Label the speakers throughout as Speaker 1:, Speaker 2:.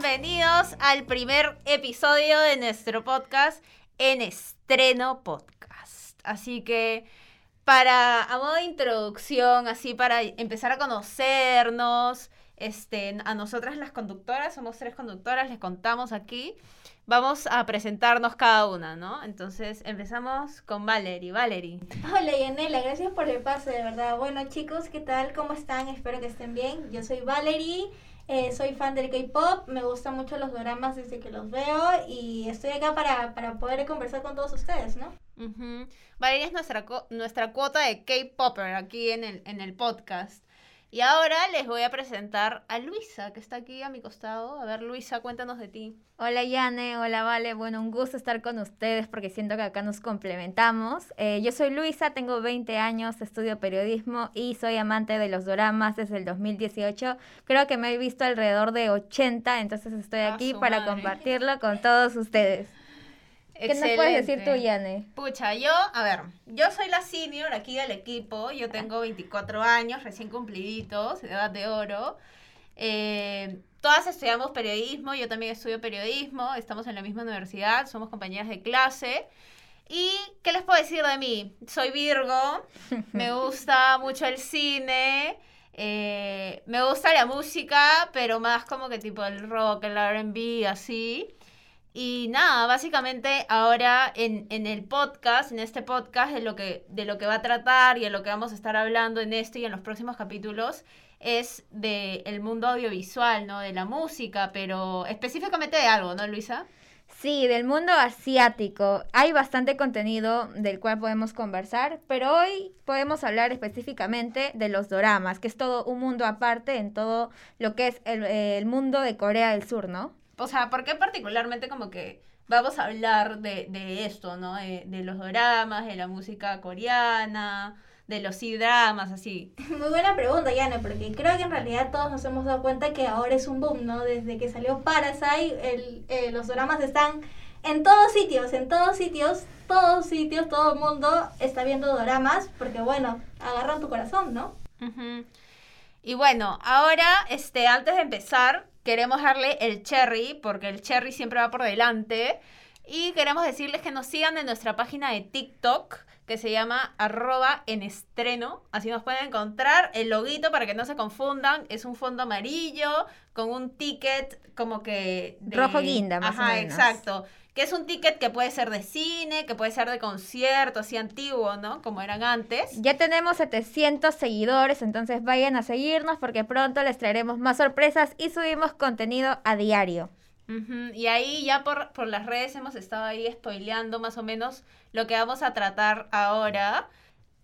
Speaker 1: bienvenidos al primer episodio de nuestro podcast en estreno podcast. Así que para, a modo de introducción, así para empezar a conocernos, este, a nosotras las conductoras, somos tres conductoras, les contamos aquí. Vamos a presentarnos cada una, ¿no? Entonces empezamos con Valerie. Valerie.
Speaker 2: Hola Yanela, gracias por el pase, de verdad. Bueno chicos, ¿qué tal? ¿Cómo están? Espero que estén bien. Yo soy Valerie, eh, soy fan del K-Pop, me gustan mucho los dramas desde que los veo y estoy acá para, para poder conversar con todos ustedes, ¿no?
Speaker 1: Valeria es nuestra, nuestra cuota de K-Popper aquí en el, en el podcast. Y ahora les voy a presentar a Luisa, que está aquí a mi costado. A ver, Luisa, cuéntanos de ti.
Speaker 3: Hola, Yane. Hola, Vale. Bueno, un gusto estar con ustedes porque siento que acá nos complementamos. Eh, yo soy Luisa, tengo 20 años, estudio periodismo y soy amante de los doramas desde el 2018. Creo que me he visto alrededor de 80, entonces estoy aquí para compartirlo con todos ustedes. ¿Qué nos puedes decir tú, Yane?
Speaker 1: Pucha, yo, a ver, yo soy la senior aquí del equipo, yo tengo 24 años, recién cumpliditos, edad de oro. Eh, todas estudiamos periodismo, yo también estudio periodismo, estamos en la misma universidad, somos compañeras de clase. ¿Y qué les puedo decir de mí? Soy Virgo, me gusta mucho el cine, eh, me gusta la música, pero más como que tipo el rock, el RB, así. Y nada, básicamente ahora en, en, el podcast, en este podcast, de lo, que, de lo que va a tratar y de lo que vamos a estar hablando en este y en los próximos capítulos, es del el mundo audiovisual, ¿no? De la música, pero específicamente de algo, ¿no, Luisa?
Speaker 3: Sí, del mundo asiático. Hay bastante contenido del cual podemos conversar, pero hoy podemos hablar específicamente de los doramas, que es todo un mundo aparte en todo lo que es el, el mundo de Corea del Sur, ¿no?
Speaker 1: O sea, ¿por qué particularmente como que vamos a hablar de, de esto, ¿no? De, de, los dramas, de la música coreana, de los C-dramas, así.
Speaker 2: Muy buena pregunta, Yana, porque creo que en realidad todos nos hemos dado cuenta que ahora es un boom, ¿no? Desde que salió Parasite, el, eh, los dramas están en todos sitios, en todos sitios, todos sitios, todo el mundo está viendo dramas, porque bueno, agarran tu corazón, ¿no?
Speaker 1: Y bueno, ahora, este, antes de empezar, queremos darle el cherry, porque el cherry siempre va por delante. Y queremos decirles que nos sigan en nuestra página de TikTok, que se llama arroba en estreno. Así nos pueden encontrar. El loguito, para que no se confundan, es un fondo amarillo con un ticket como que...
Speaker 3: Rojo guinda, más
Speaker 1: Ajá, exacto que es un ticket que puede ser de cine, que puede ser de concierto, así antiguo, ¿no? Como eran antes.
Speaker 3: Ya tenemos 700 seguidores, entonces vayan a seguirnos porque pronto les traeremos más sorpresas y subimos contenido a diario.
Speaker 1: Y ahí ya por, por las redes hemos estado ahí spoileando más o menos lo que vamos a tratar ahora.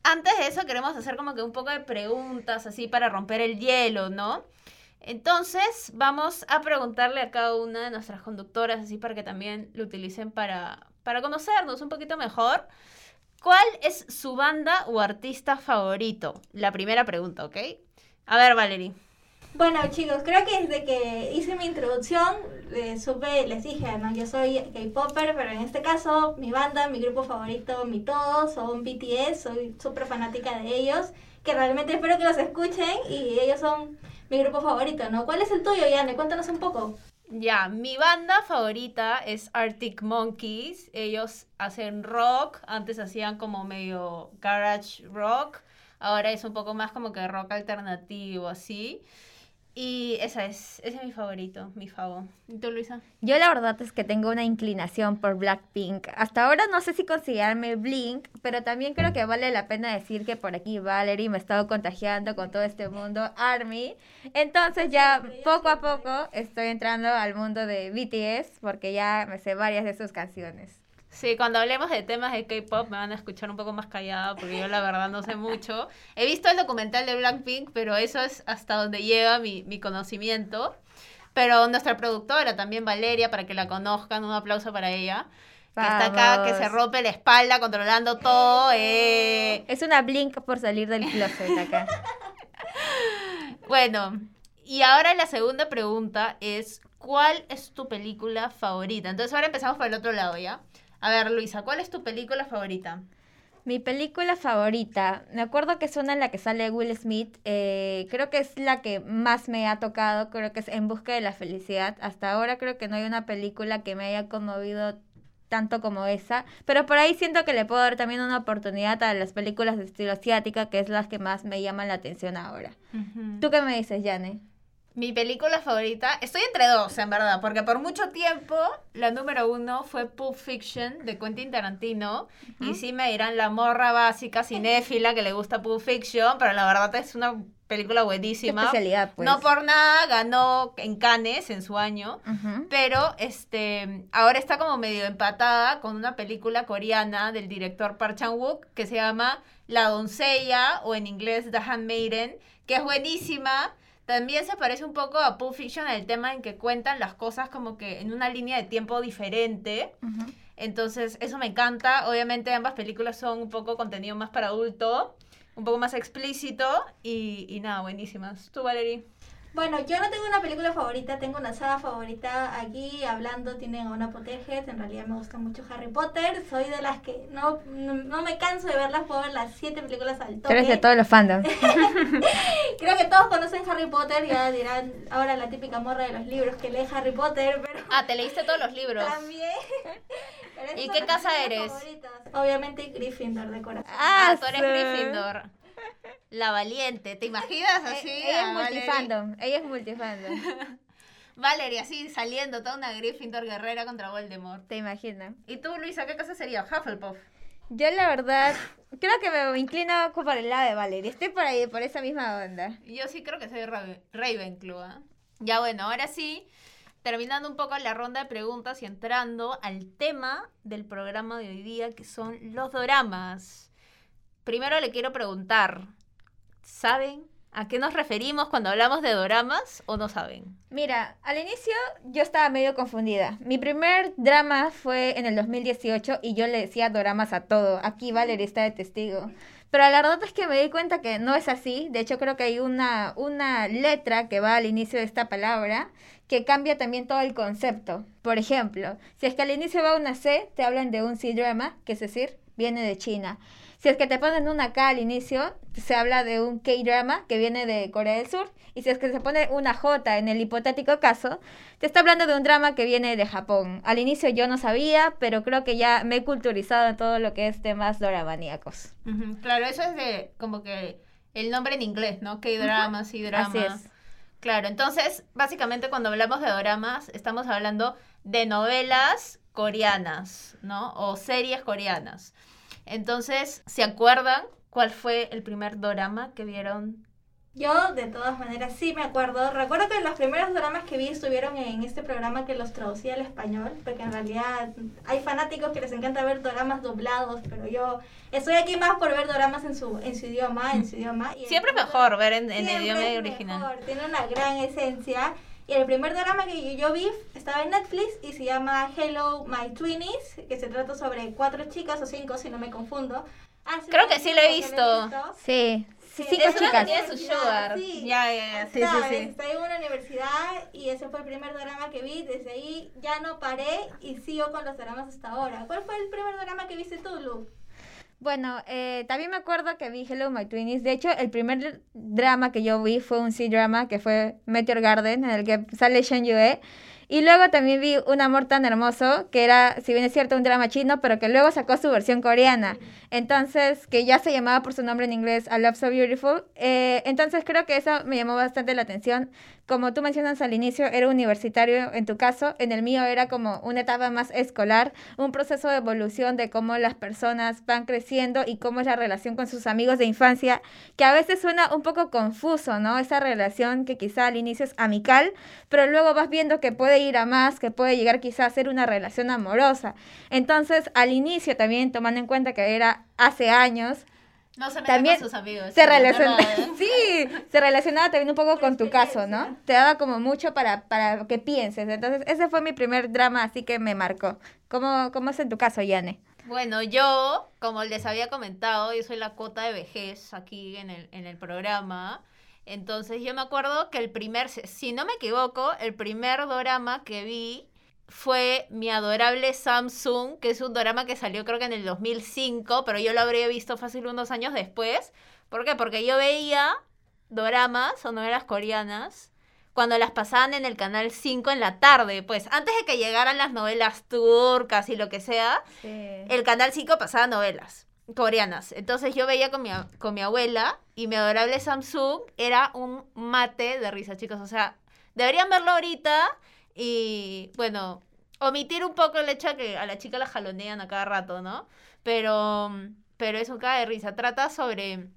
Speaker 1: Antes de eso queremos hacer como que un poco de preguntas así para romper el hielo, ¿no? Entonces, vamos a preguntarle a cada una de nuestras conductoras, así para que también lo utilicen para, para conocernos un poquito mejor. ¿Cuál es su banda o artista favorito? La primera pregunta, ¿ok? A ver, Valerie.
Speaker 2: Bueno, chicos, creo que desde que hice mi introducción, eh, supe, les dije, ¿no? Yo soy K-Popper, pero en este caso, mi banda, mi grupo favorito, mi todo, son BTS, soy súper fanática de ellos, que realmente espero que los escuchen y ellos son mi grupo favorito, ¿no? ¿Cuál es el tuyo, Yane? Cuéntanos un poco.
Speaker 1: Ya, mi banda favorita es Arctic Monkeys. Ellos hacen rock, antes hacían como medio garage rock, ahora es un poco más como que rock alternativo, así. Y esa es, ese es mi favorito, mi favor. ¿Y tú, Luisa?
Speaker 3: Yo la verdad es que tengo una inclinación por Blackpink. Hasta ahora no sé si considerarme Blink, pero también creo que vale la pena decir que por aquí Valerie me ha estado contagiando con todo este mundo ARMY. Entonces ya poco a poco estoy entrando al mundo de BTS porque ya me sé varias de sus canciones.
Speaker 1: Sí, cuando hablemos de temas de K-pop me van a escuchar un poco más callada porque yo la verdad no sé mucho. He visto el documental de Blackpink, pero eso es hasta donde llega mi, mi conocimiento. Pero nuestra productora también, Valeria, para que la conozcan, un aplauso para ella. Que está acá, que se rompe la espalda controlando todo. Eh.
Speaker 3: Es una blink por salir del closet acá.
Speaker 1: bueno, y ahora la segunda pregunta es, ¿cuál es tu película favorita? Entonces ahora empezamos por el otro lado, ¿ya? A ver, Luisa, ¿cuál es tu película favorita?
Speaker 3: Mi película favorita, me acuerdo que es una en la que sale Will Smith, eh, creo que es la que más me ha tocado, creo que es En Busca de la Felicidad. Hasta ahora creo que no hay una película que me haya conmovido tanto como esa, pero por ahí siento que le puedo dar también una oportunidad a las películas de estilo asiática, que es las que más me llaman la atención ahora. ¿Tú qué me dices, Jane?
Speaker 1: Mi película favorita, estoy entre dos, en verdad, porque por mucho tiempo la número uno fue Pulp Fiction de Quentin Tarantino. Y sí me dirán la morra básica cinéfila que le gusta Pulp Fiction, pero la verdad es una película buenísima.
Speaker 3: especialidad, pues.
Speaker 1: No por nada ganó en Cannes en su año, pero este ahora está como medio empatada con una película coreana del director Park Chan-wook que se llama La doncella o en inglés The Handmaiden, que es buenísima. También se parece un poco a Pulp Fiction en el tema en que cuentan las cosas como que en una línea de tiempo diferente. Entonces, eso me encanta. Obviamente ambas películas son un poco contenido más para adulto, un poco más explícito y, y nada, buenísimas. ¿Tú, Valerie?
Speaker 2: Bueno, yo no tengo una película favorita, tengo una saga favorita. Aquí hablando tienen a una Potterhead, en realidad me gusta mucho Harry Potter. Soy de las que no, no, no me canso de verlas, puedo ver las siete películas al toque.
Speaker 3: eres de todos los fandoms.
Speaker 2: Creo que todos conocen Harry Potter, ya dirán ahora la típica morra de los libros que lee Harry Potter, pero
Speaker 1: Ah, te leíste todos los libros.
Speaker 2: también.
Speaker 1: ¿Y qué casa eres?
Speaker 2: favoritas. Obviamente Gryffindor de corazón.
Speaker 1: Ah, tú eres Gryffindor. La valiente, ¿te imaginas así?
Speaker 3: Eh, ella es multifandom, ella es multifandom.
Speaker 1: Valerie así saliendo, toda una Gryffindor guerrera contra Voldemort.
Speaker 3: ¿Te imaginas?
Speaker 1: ¿Y tú, Luisa, qué casa sería? Hufflepuff.
Speaker 3: Yo la verdad, creo que me inclino por el lado de Valerie. Estoy por ahí, por esa misma onda.
Speaker 1: Yo sí creo que soy Raven- Ravenclaw. ¿ah? Ya bueno, ahora sí, terminando un poco la ronda de preguntas y entrando al tema del programa de hoy día, que son los doramas. Primero le quiero preguntar, ¿saben a qué nos referimos cuando hablamos de doramas o no saben?
Speaker 3: Mira, al inicio yo estaba medio confundida. Mi primer drama fue en el 2018 y yo le decía doramas a todo. Aquí Valerie está de testigo. Pero la verdad es que me di cuenta que no es así. De hecho, creo que hay una, una letra que va al inicio de esta palabra que cambia también todo el concepto. Por ejemplo, si es que al inicio va una C, te hablan de un C-drama, que es decir, viene de China. Si es que te ponen una K al inicio, se habla de un K-drama que viene de Corea del Sur. Y si es que se pone una J en el hipotético caso, te está hablando de un drama que viene de Japón. Al inicio yo no sabía, pero creo que ya me he culturizado en todo lo que es temas doramaníacos.
Speaker 1: Claro, eso es de como que el nombre en inglés, ¿no? K-drama, C-drama.
Speaker 3: Así es.
Speaker 1: Claro, entonces, básicamente cuando hablamos de doramas, estamos hablando de novelas coreanas, ¿no? O series coreanas. Entonces, ¿se acuerdan cuál fue el primer dorama que vieron?
Speaker 2: Yo, de todas maneras, sí me acuerdo. Recuerdo que los primeros dramas que vi estuvieron en este programa que los traducía al español, porque en realidad hay fanáticos que les encanta ver dramas doblados, pero yo estoy aquí más por ver dramas en su, en su idioma, en su idioma. y el
Speaker 1: Siempre mejor ver en, en
Speaker 2: Siempre
Speaker 1: idioma original.
Speaker 2: mejor, tiene una gran esencia. Y el primer drama que yo vi estaba en Netflix y se llama Hello My Twinnies, que se trata sobre cuatro chicas o cinco, si no me confundo. Ah,
Speaker 1: Creo que sí lo he
Speaker 2: que
Speaker 1: visto.
Speaker 3: Sí,
Speaker 2: Sí,
Speaker 3: cinco
Speaker 1: Es una
Speaker 3: chicas.
Speaker 1: tiene su sugar.
Speaker 2: Sí.
Speaker 1: Ya, ya, ya. Sí, sí, sí.
Speaker 2: Estoy en una universidad y ese fue el primer drama que vi. Desde ahí ya no paré y sigo con los dramas hasta ahora. ¿Cuál fue el primer drama que viste tú, Lu?
Speaker 3: Bueno, eh, también me acuerdo que vi Hello My Twinnies. De hecho, el primer drama que yo vi fue un C-drama que fue Meteor Garden, en el que sale Shen Yue. Y luego también vi Un amor tan hermoso, que era, si bien es cierto, un drama chino, pero que luego sacó su versión coreana. Entonces, que ya se llamaba por su nombre en inglés A Love So Beautiful. Eh, entonces, creo que eso me llamó bastante la atención. Como tú mencionas al inicio, era universitario en tu caso. En el mío era como una etapa más escolar, un proceso de evolución de cómo las personas van creciendo y cómo es la relación con sus amigos de infancia, que a veces suena un poco confuso, ¿no? Esa relación que quizá al inicio es amical, pero luego vas viendo que puede ir a más, que puede llegar quizá a ser una relación amorosa. Entonces, al inicio también, tomando en cuenta que era hace años,
Speaker 1: No se
Speaker 3: También
Speaker 1: con sus amigos.
Speaker 3: se relaciona,
Speaker 1: ¿verdad?
Speaker 3: sí, se relacionaba también un poco con tu caso, ¿no? Te daba como mucho para, para que pienses. Entonces, ese fue mi primer drama, así que me marcó. ¿Cómo, cómo es en tu caso, Yane?
Speaker 1: Bueno, yo, como les había comentado, yo soy la cota de vejez aquí en el, en el programa. Entonces yo me acuerdo que el primer, si no me equivoco, el primer dorama que vi fue Mi Adorable Samsung, que es un drama que salió creo que en el 2005, pero yo lo habría visto fácil unos años después. ¿Por qué? Porque yo veía doramas o novelas coreanas cuando las pasaban en el canal 5 en la tarde, pues antes de que llegaran las novelas turcas y lo que sea, el canal 5 pasaba novelas coreanas. Entonces yo veía con mi, con mi abuela y mi adorable Samsung era un mate de risa, chicos. O sea, deberían verlo ahorita y, bueno, omitir un poco el hecho de que a la chica la jalonean a cada rato, ¿no? Pero, pero es un caga de risa. Trata sobre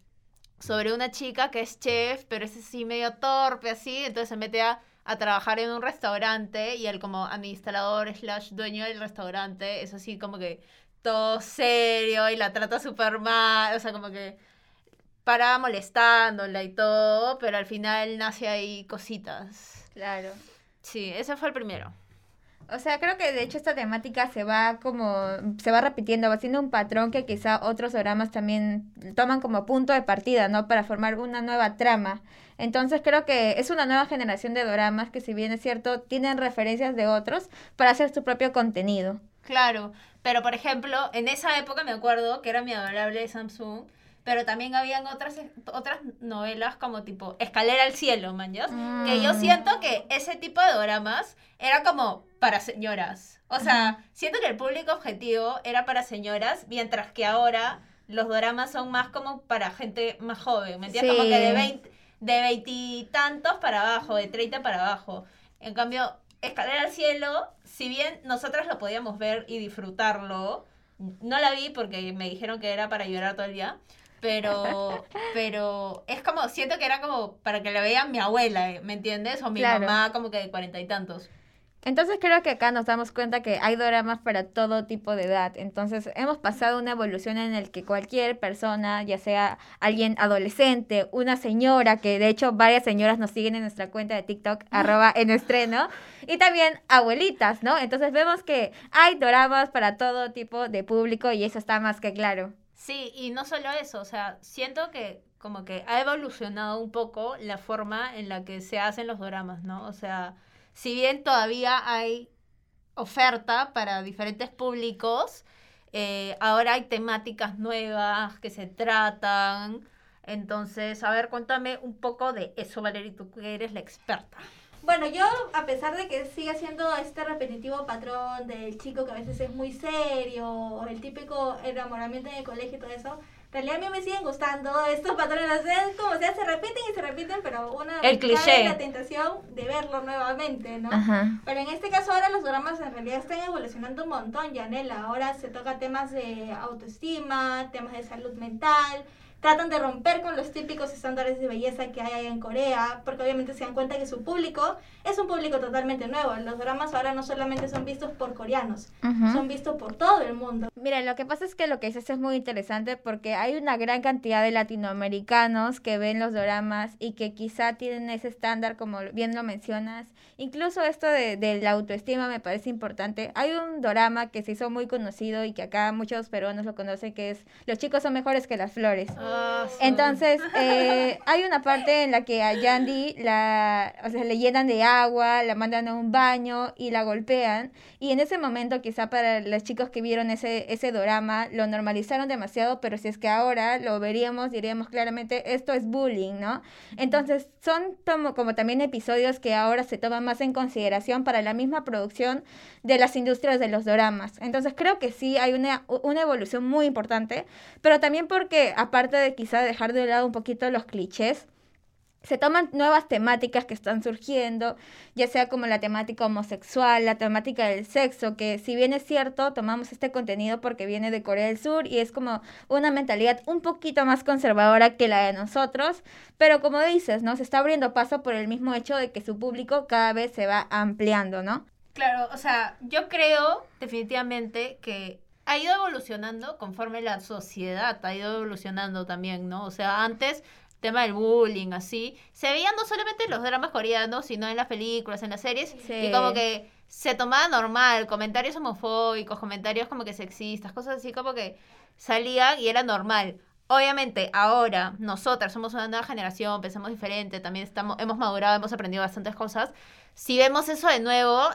Speaker 1: sobre una chica que es chef, pero es así medio torpe, así, entonces se mete a, trabajar en un restaurante y él como administrador slash dueño del restaurante es así como que todo serio y la trata súper mal, o sea, como que para molestándola y todo, pero al final nace ahí cositas.
Speaker 3: Claro.
Speaker 1: Sí, ese fue el primero.
Speaker 3: O sea, creo que de hecho esta temática se va como, se va repitiendo, va siendo un patrón que quizá otros dramas también toman como punto de partida, ¿no? Para formar una nueva trama. Entonces creo que es una nueva generación de dramas que si bien es cierto, tienen referencias de otros para hacer su propio contenido.
Speaker 1: Claro, pero por ejemplo, en esa época me acuerdo que era mi adorable Samsung, pero también habían otras, otras novelas como tipo Escalera al Cielo, man, Que yo mm. siento que ese tipo de dramas era como para señoras. O sea, siento que el público objetivo era para señoras, mientras que ahora los dramas son más como para gente más joven, ¿me entiendes? Como que de 20 de veintitantos para abajo, de 30 para abajo. En cambio, Escalera al Cielo, si bien nosotras lo podíamos ver y disfrutarlo, no la vi porque me dijeron que era para llorar todo el día, pero, pero es como, siento que era como para que la vean mi abuela, ¿me entiendes? O mi mamá como que de cuarenta y tantos.
Speaker 3: Entonces creo que acá nos damos cuenta que hay doramas para todo tipo de edad. Entonces hemos pasado una evolución en el que cualquier persona, ya sea alguien adolescente, una señora, que de hecho varias señoras nos siguen en nuestra cuenta de TikTok, arroba en estreno, y también abuelitas, ¿no? Entonces vemos que hay doramas para todo tipo de público y eso está más que claro.
Speaker 1: Sí, y no solo eso, o sea, siento que como que ha evolucionado un poco la forma en la que se hacen los dramas, ¿no? O sea, si bien todavía hay oferta para diferentes públicos, eh, ahora hay temáticas nuevas que se tratan. Entonces, a ver, cuéntame un poco de eso, Valeria, tú que eres la experta.
Speaker 2: Bueno, yo, a pesar de que sigue siendo este repetitivo patrón del chico que a veces es muy serio, o el típico enamoramiento en el colegio y todo eso, realidad a mí me siguen gustando estos patrones, como sea, se repiten y se repiten, pero una
Speaker 1: el cliché.
Speaker 2: la tentación de verlo nuevamente, ¿no? Pero en este caso ahora los dramas en realidad están evolucionando un montón, Yanela. Ahora se toca temas de autoestima, temas de salud mental, tratan de romper con los típicos estándares de belleza que hay en Corea, porque obviamente se dan cuenta que su público es un público totalmente nuevo. Los dramas ahora no solamente son vistos por coreanos, son vistos por todo el mundo.
Speaker 3: Mira, lo que pasa es que lo que dices es muy interesante porque hay una gran cantidad de latinoamericanos que ven los dramas y que quizá tienen ese estándar, como bien lo mencionas. Incluso esto de, de la autoestima me parece importante. Hay un drama que se hizo muy conocido y que acá muchos peruanos lo conocen, que es Los chicos son mejores que las flores. Entonces, eh, hay una parte en la que a Yandy la, o sea, le llenan de agua, la mandan a un baño y la golpean. Y en ese momento, quizá para los chicos que vieron ese, ese drama, lo normalizaron demasiado, pero si es que ahora lo veríamos, diríamos claramente, esto es bullying, ¿no? Entonces, son como, como también episodios que ahora se toman más en consideración para la misma producción de las industrias de los dramas. Entonces, creo que sí hay una, una evolución muy importante, pero también porque, aparte de quizá dejar de lado un poquito los clichés, se toman nuevas temáticas que están surgiendo, ya sea como la temática homosexual, la temática del sexo, que si bien es cierto, tomamos este contenido porque viene de Corea del Sur y es como una mentalidad un poquito más conservadora que la de nosotros, pero como dices, ¿no? Se está abriendo paso por el mismo hecho de que su público cada vez se va ampliando, ¿no?
Speaker 1: Claro, o sea, yo creo definitivamente que ha ido evolucionando conforme la sociedad ha ido evolucionando también, ¿no? O sea, antes tema del bullying, así, se veían no solamente en los dramas coreanos, sino en las películas, en las series, y como que se tomaba normal, comentarios homofóbicos, comentarios como que sexistas, cosas así como que salían y era normal. Obviamente, ahora nosotras somos una nueva generación, pensamos diferente, también estamos, hemos madurado, hemos aprendido bastantes cosas. Si vemos eso de nuevo,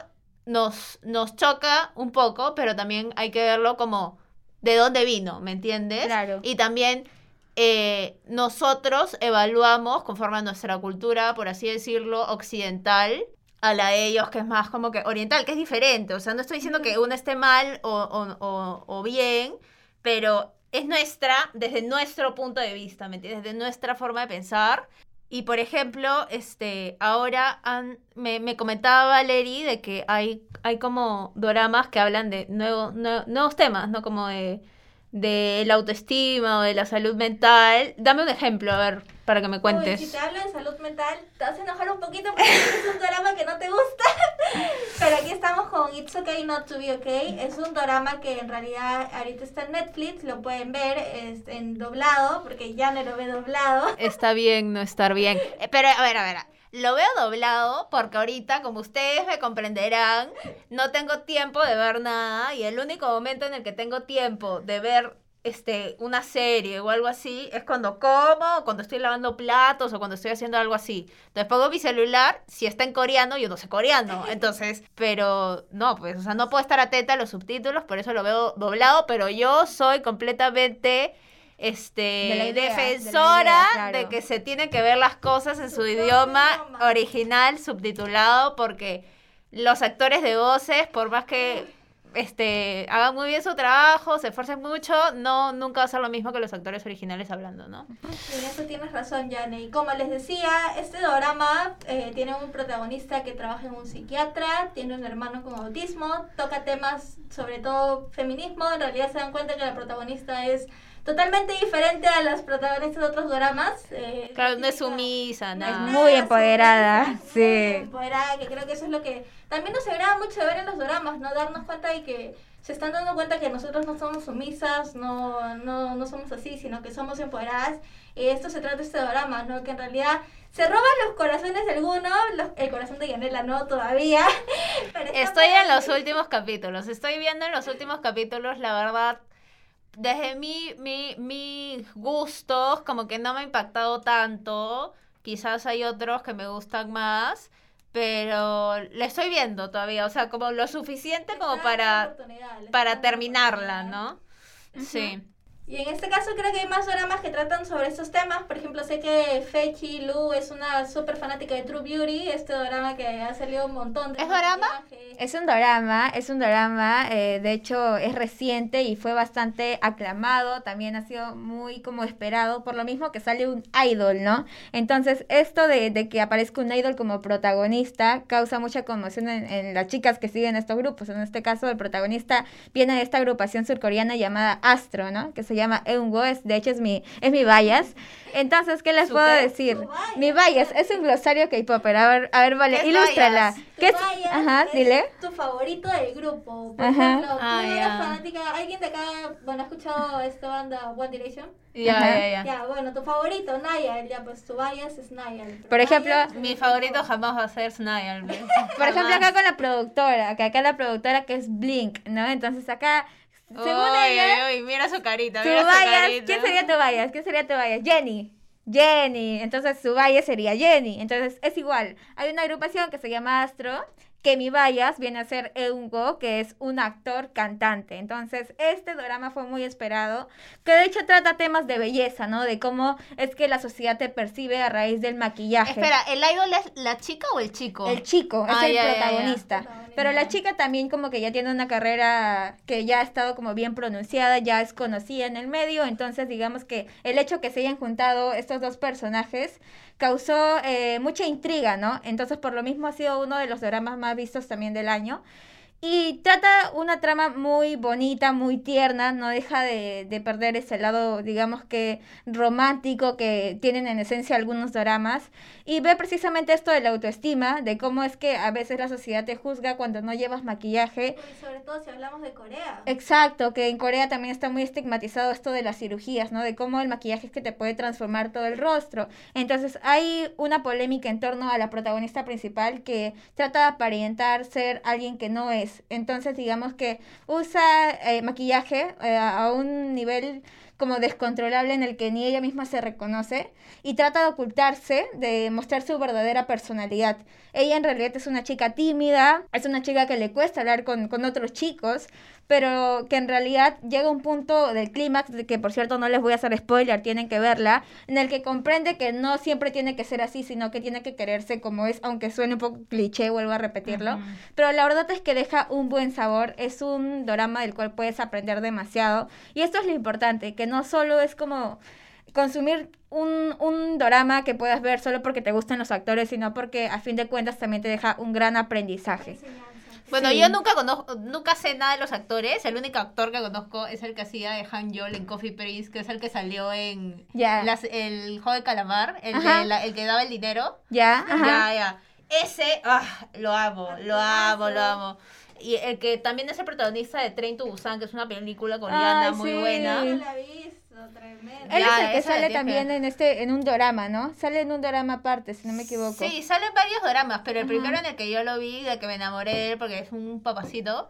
Speaker 1: nos, nos choca un poco, pero también hay que verlo como de dónde vino, ¿me entiendes?
Speaker 3: Claro.
Speaker 1: Y también eh, nosotros evaluamos conforme a nuestra cultura, por así decirlo, occidental, a la de ellos, que es más como que oriental, que es diferente. O sea, no estoy diciendo que una esté mal o, o, o, o bien, pero es nuestra, desde nuestro punto de vista, ¿me entiendes? Desde nuestra forma de pensar. Y por ejemplo, este, ahora han, me, me comentaba Valerie de que hay, hay como doramas que hablan de nuevos, nue- nuevos temas, ¿no? Como de, de la autoestima o de la salud mental. Dame un ejemplo, a ver, para que me
Speaker 2: Uy,
Speaker 1: cuentes.
Speaker 2: si te hablo de salud mental, te vas a enojar un poquito porque es un drama que no te gusta. Pero aquí estamos con It's Okay Not to Be Okay. Es un drama que en realidad ahorita está en Netflix, lo pueden ver es en doblado, porque ya no lo ve doblado.
Speaker 1: Está bien no estar bien. Pero a ver, a ver. Lo veo doblado porque ahorita, como ustedes me comprenderán, no tengo tiempo de ver nada y el único momento en el que tengo tiempo de ver este una serie o algo así es cuando como, cuando estoy lavando platos o cuando estoy haciendo algo así. Entonces pongo mi celular, si está en coreano, yo no sé coreano. Entonces, pero no, pues, o sea, no puedo estar atenta a los subtítulos, por eso lo veo doblado, pero yo soy completamente este
Speaker 3: De idea, de
Speaker 1: defensora
Speaker 3: idea, claro.
Speaker 1: de que se tienen que ver las cosas en su idioma
Speaker 2: idioma.
Speaker 1: original subtitulado porque los actores de voces por más que este hagan muy bien su trabajo se esfuercen mucho no nunca va a ser lo mismo que los actores originales hablando no
Speaker 2: en eso tienes razón, Jane. Y como les decía, este drama eh, tiene un protagonista que trabaja en un psiquiatra, tiene un hermano con autismo, toca temas sobre todo feminismo. En realidad se dan cuenta que la protagonista es totalmente diferente a las protagonistas de otros dramas. eh,
Speaker 1: claro no es sumisa
Speaker 2: no es
Speaker 3: muy empoderada,
Speaker 2: sumisa, muy
Speaker 3: sí.
Speaker 2: empoderada, que creo que eso es lo que también nos agrada mucho ver en los dramas, ¿no? Darnos cuenta de que se están dando cuenta que nosotros no somos sumisas, no, no, no somos así, sino que somos empoderadas. Y esto se trata de este drama, ¿no? Que en realidad se roban los corazones de algunos, los- el corazón de Yanela no todavía. pero
Speaker 1: estoy en los últimos capítulos estoy viendo en los últimos capítulos la verdad desde mi, mi, mis gustos, como que no me ha impactado tanto. Quizás hay otros que me gustan más, pero la estoy viendo todavía. O sea, como lo suficiente como para, para terminarla. ¿no? Sí.
Speaker 2: Y en este caso creo que hay más dramas que tratan sobre estos temas. Por ejemplo, sé que Fechi Lu es una súper fanática de True Beauty, este drama que ha salido un montón de
Speaker 1: ¿Es
Speaker 2: maquillaje.
Speaker 3: Es un drama, es un drama, eh, de hecho es reciente y fue bastante aclamado, también ha sido muy como esperado, por lo mismo que sale un idol, ¿no? Entonces esto de, de que aparezca un idol como protagonista causa mucha conmoción en, en las chicas que siguen estos grupos, en este caso el protagonista viene de esta agrupación surcoreana llamada Astro, ¿no? Que se llama Eungo, es, de hecho es mi, es mi bias. Entonces, ¿qué les puedo decir?
Speaker 2: Bias.
Speaker 3: Mi bias es un glosario K-Popper, a ver, a ver, vale,
Speaker 1: ¿Qué es
Speaker 3: ilústrala. ¿Qué es?
Speaker 2: bias
Speaker 3: Ajá,
Speaker 2: es
Speaker 3: dile.
Speaker 2: tu favorito del grupo. Por
Speaker 3: Ajá.
Speaker 2: ejemplo, tú
Speaker 1: Ah,
Speaker 2: eres
Speaker 1: ya.
Speaker 2: fanática, ¿alguien de acá, bueno, ha escuchado esta banda One Direction?
Speaker 1: Ya, ya, ya.
Speaker 2: Ya, bueno, tu favorito, Niall, ya, pues tu bias es Niall.
Speaker 3: Por ejemplo,
Speaker 2: Niall
Speaker 1: Mi favorito jamás va a ser Snyle.
Speaker 3: Por ejemplo, acá con la productora, que acá la productora que es Blink, ¿no? Entonces acá, según ella,
Speaker 1: Uy, uy, mira su carita, mira su
Speaker 3: bias,
Speaker 1: carita.
Speaker 3: ¿quién sería tu bias? ¿Quién sería? Jenny. Jenny, entonces su bias sería Jenny. Entonces es igual. Hay una agrupación que se llama Astro, que mi bias viene a ser Eungo, que es un actor cantante. Entonces este drama fue muy esperado, que de hecho trata temas de belleza, ¿no? De cómo es que la sociedad te percibe a raíz del maquillaje.
Speaker 1: Espera, ¿el idol es la chica o el chico?
Speaker 3: El chico es
Speaker 1: Ah,
Speaker 3: el
Speaker 1: ya, ya, ya.
Speaker 3: protagonista.
Speaker 2: Protagonista.
Speaker 3: Pero la chica también como que ya tiene una carrera que ya ha estado como bien pronunciada, ya es conocida en el medio, entonces digamos que el hecho que se hayan juntado estos dos personajes causó eh, mucha intriga, ¿no? Entonces por lo mismo ha sido uno de los dramas más vistos también del año. Y trata una trama muy bonita, muy tierna, no deja de, de perder ese lado, digamos que romántico que tienen en esencia algunos dramas. Y ve precisamente esto de la autoestima, de cómo es que a veces la sociedad te juzga cuando no llevas maquillaje.
Speaker 2: Y sobre todo si hablamos de Corea.
Speaker 3: Exacto, que en Corea también está muy estigmatizado esto de las cirugías, ¿no? De cómo el maquillaje es que te puede transformar todo el rostro. Entonces hay una polémica en torno a la protagonista principal que trata de aparentar ser alguien que no es. Entonces digamos que usa eh, maquillaje eh, a un nivel como descontrolable en el que ni ella misma se reconoce y trata de ocultarse, de mostrar su verdadera personalidad. Ella en realidad es una chica tímida, es una chica que le cuesta hablar con, con otros chicos, pero que en realidad llega un punto del clímax, de que por cierto no les voy a hacer spoiler, tienen que verla, en el que comprende que no siempre tiene que ser así, sino que tiene que quererse como es, aunque suene un poco cliché, vuelvo a repetirlo. Pero la verdad es que deja un buen sabor, es un drama del cual puedes aprender demasiado. Y esto es lo importante, que no solo es como consumir un, un drama que puedas ver solo porque te gustan los actores, sino porque a fin de cuentas también te deja un gran aprendizaje.
Speaker 1: Bueno,
Speaker 3: Sí.
Speaker 1: yo nunca conozco, nunca sé nada de los actores. El único actor que conozco es el que hacía de Han Yol en Coffee Prince, que es el que salió en
Speaker 3: Ya.
Speaker 1: las- el juego de calamar, el, de la- el que daba el dinero.
Speaker 3: ¿Ya?
Speaker 1: Ya, ya. Ese, ah, lo amo, lo amo, lo amo. Y el que también es el protagonista de Train to Busan, que es una película coreana
Speaker 3: Ay,
Speaker 1: muy
Speaker 3: sí.
Speaker 1: buena.
Speaker 2: No la.
Speaker 3: Él
Speaker 1: Ya,
Speaker 3: es el que sale también en este, en un drama, ¿no? Sale en un drama aparte, si no me equivoco.
Speaker 1: Sí, salen varios dramas, pero el
Speaker 3: Ajá.
Speaker 1: primero en el que yo lo vi, de que me enamoré de él porque es un papacito,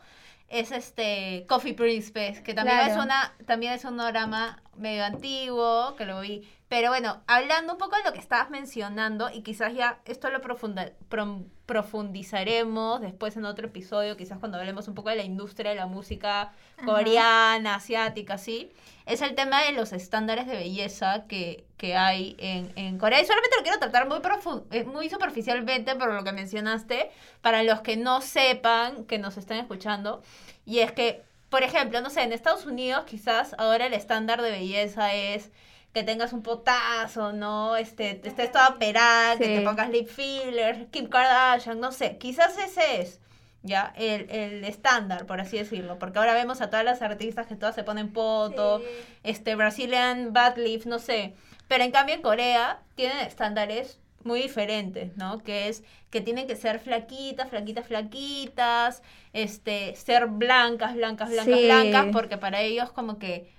Speaker 1: es este Coffee Prince, pues, que también
Speaker 3: Claro.
Speaker 1: es una, también es un drama medio antiguo, que lo vi. Pero bueno, hablando un poco de lo que estabas mencionando, y quizás ya esto lo profunda- pro- profundizaremos después en otro episodio, quizás cuando hablemos un poco de la industria de la música coreana, asiática, así, es el tema de los estándares de belleza que, que hay en, en Corea. Y solamente lo quiero tratar muy, eh, muy superficialmente por lo que mencionaste, para los que no sepan, que nos están escuchando. Y es que, por ejemplo, no sé, en Estados Unidos quizás ahora el estándar de belleza es que tengas un potazo, ¿no? Este, estés toda operada, que te pongas lip filler, Kim Kardashian, no sé. Quizás ese es ya el, el estándar, por así decirlo. Porque ahora vemos a todas las artistas que todas se ponen poto,
Speaker 2: Sí.
Speaker 1: este Brazilian Bad no sé. Pero en cambio en Corea tienen estándares muy diferentes, ¿no? Que es que tienen que ser flaquitas, flaquitas, flaquitas, este, ser blancas, blancas, blancas,
Speaker 3: Sí.
Speaker 1: blancas, porque para ellos como que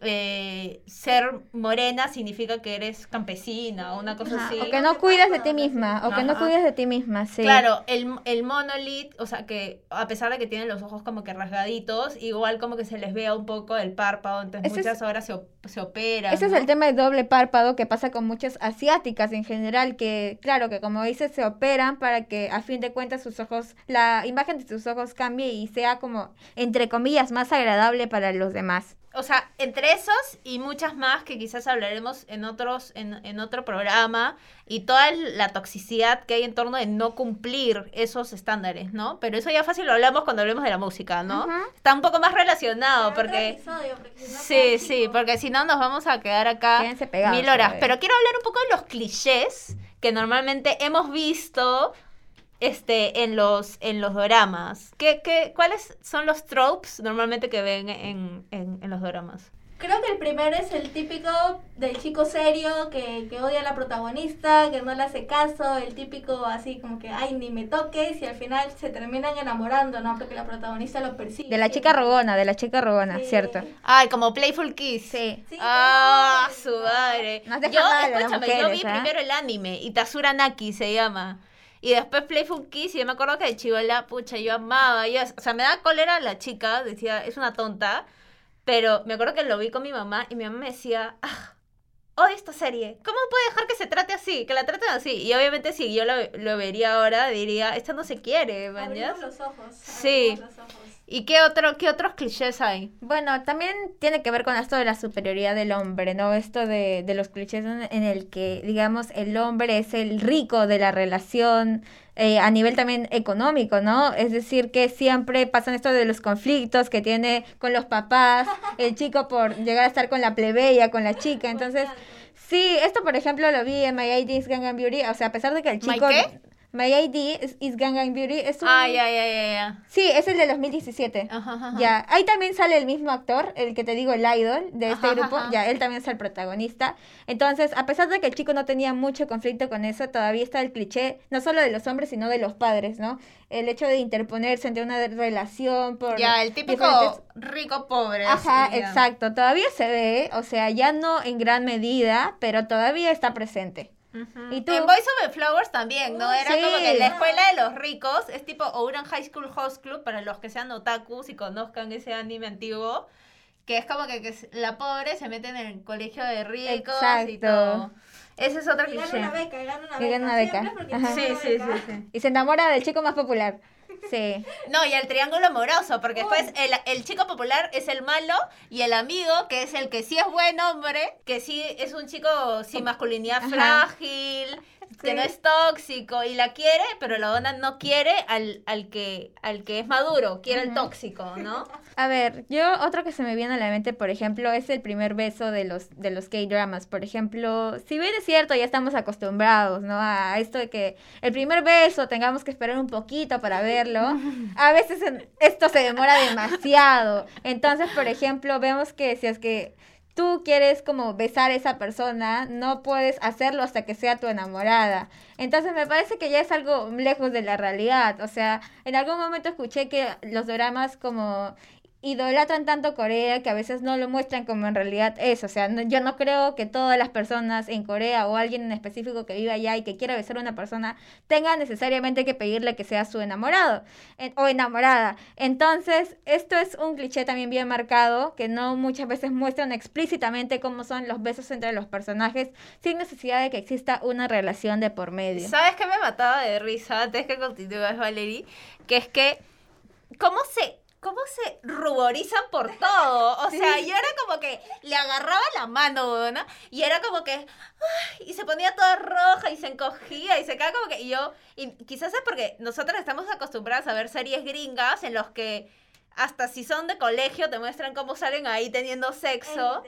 Speaker 1: eh, ser morena significa que eres campesina o una cosa
Speaker 3: Ajá,
Speaker 1: así.
Speaker 3: O que no cuidas de ti misma, o que no cuidas de ti misma, sí.
Speaker 1: Claro, el, el monolith, o sea que a pesar de que tienen los ojos como que rasgaditos, igual como que se les vea un poco el párpado, entonces
Speaker 3: Ese es-
Speaker 1: muchas horas se, se operan.
Speaker 3: Ese es el tema de doble párpado que pasa con muchas asiáticas en general, que claro, que como dices, se operan para que a fin de cuentas sus ojos, la imagen de sus ojos cambie y sea como, entre comillas, más agradable para los demás.
Speaker 1: O sea, entre esos y muchas más que quizás hablaremos en otros, en, en otro programa, y toda la toxicidad que hay en torno de no cumplir esos estándares, ¿no? Pero eso ya fácil lo hablamos cuando hablemos de la música, ¿no? Está un poco más relacionado, porque...
Speaker 2: episodio, porque si no
Speaker 1: Sí, sí, porque si no nos vamos a quedar acá
Speaker 3: pegados,
Speaker 1: mil horas.
Speaker 3: pues.
Speaker 1: Pero quiero hablar un poco de los clichés que normalmente hemos visto este, en los, en los doramas. ¿Qué, qué, ¿Cuáles son los tropes normalmente que ven en, en, en los doramas?
Speaker 2: Creo que el primero es el típico del chico serio que, que odia a la protagonista, que no le hace caso, el típico así como que, ay, ni me toques, y al final se terminan enamorando, ¿no? Porque la protagonista lo persigue.
Speaker 3: De la chica rogona, de la chica rogona,
Speaker 2: Sí.
Speaker 3: cierto.
Speaker 1: Ay, como Playful Kiss.
Speaker 3: Sí.
Speaker 2: Sí,
Speaker 1: Ah,
Speaker 2: no,
Speaker 1: su
Speaker 2: no.
Speaker 1: madre. Yo, escúchame, yo vi
Speaker 3: ¿ah?
Speaker 1: primero el anime, Itazura Naki se llama. Y después Playful Kiss, y yo me acuerdo que de chivola, pucha, yo amaba. Yo, o sea, me da cólera la chica, decía, es una tonta. Pero me acuerdo que lo vi con mi mamá y mi mamá me decía, ah, odio esta serie. ¿Cómo puede dejar que se trate así? Que la traten así. Y obviamente si yo lo, lo vería ahora, diría, esta no se quiere, ¿me
Speaker 2: Abrimos
Speaker 1: entiendes?
Speaker 2: los ojos.
Speaker 1: Sí.
Speaker 2: abrimos los ojos.
Speaker 1: ¿Y qué, otro, qué otros clichés hay?
Speaker 3: Bueno, también tiene que ver con esto de la superioridad del hombre, ¿no? Esto de, de los clichés en, en el que, digamos, el hombre es el rico de la relación eh, a nivel también económico, ¿no? Es decir, que siempre pasan esto de los conflictos que tiene con los papás, el chico por llegar a estar con la plebeya, con la chica. Entonces, sí, esto por ejemplo lo vi en My ID is Gangnam Beauty, o sea, a pesar de que el
Speaker 1: ¿My
Speaker 3: chico...
Speaker 1: qué?
Speaker 3: My ID is, is Gangnam Beauty es un...
Speaker 1: Ah, ya, ya, ya, ya.
Speaker 3: Sí, es el de 2017.
Speaker 1: Ajá, ajá.
Speaker 3: Ya, ahí también sale el mismo actor, el que te digo, el idol de este
Speaker 1: Ajá,
Speaker 3: grupo, ya, él también es el protagonista. Entonces, a pesar de que el chico no tenía mucho conflicto con eso, todavía está el cliché, no solo de los hombres, sino de los padres, ¿no? El hecho de interponerse entre una relación por...
Speaker 1: Ya, el típico
Speaker 3: diferentes-
Speaker 1: rico pobre.
Speaker 3: Ajá, exacto, todavía se ve, o sea, ya no en gran medida, pero todavía está presente. ¿Y tú?
Speaker 1: En Boys Over Flowers también, ¿no? Era
Speaker 3: Sí.
Speaker 1: como que la escuela de los ricos es tipo Ouran High School Host Club para los que sean otakus y conozcan ese anime antiguo. que es como que, que la pobre se mete en el colegio de ricos y
Speaker 3: Exacto.
Speaker 1: todo. Ese es otro
Speaker 2: Y gana
Speaker 1: cliché.
Speaker 2: una beca, y gana una
Speaker 3: Y
Speaker 2: beca.
Speaker 3: gana una beca.
Speaker 2: siempre
Speaker 1: Sí,
Speaker 2: una
Speaker 1: sí,
Speaker 2: beca.
Speaker 1: sí, sí.
Speaker 3: Y se enamora del chico más popular. Sí.
Speaker 1: No, y el triángulo amoroso, porque después el, el chico popular es el malo y el amigo, que es el que sí es buen hombre, que sí es un chico sin masculinidad
Speaker 3: Ajá.
Speaker 1: frágil, que no es tóxico y la quiere, pero la dona no quiere al, al, que, al que es maduro, quiere el
Speaker 3: Ujú.
Speaker 1: tóxico, ¿no?
Speaker 3: A ver, yo otro que se me viene a la mente, por ejemplo, es el primer beso de los de los K-dramas. Por ejemplo, si bien es cierto, ya estamos acostumbrados, ¿no? A esto de que el primer beso tengamos que esperar un poquito para verlo. A veces en- esto se demora demasiado. Entonces, por ejemplo, vemos que si es que tú quieres como besar a esa persona, no puedes hacerlo hasta que sea tu enamorada. Entonces me parece que ya es algo lejos de la realidad. O sea, en algún momento escuché que los dramas como idolatran tanto Corea que a veces no lo muestran como en realidad es. O sea, yo no creo que todas las personas en Corea o alguien en específico que vive allá y que quiera besar a una persona tenga necesariamente que pedirle que sea su enamorado en- o enamorada. Entonces, esto es un cliché también bien marcado que no muchas veces muestran explícitamente cómo son los besos entre los personajes sin necesidad de que exista una relación de por medio.
Speaker 1: ¿Sabes qué me mataba de risa antes que continúes, Valerie? Que es que, ¿cómo se, cómo se ruborizan por todo? O sea, yo era como que le agarraba la mano, ¿no? Y era como que, ay, y se ponía toda roja y se encogía y se quedaba como que, y yo, y quizás es porque nosotros estamos acostumbradas a ver series gringas en los que hasta si son de colegio te muestran cómo salen ahí teniendo sexo.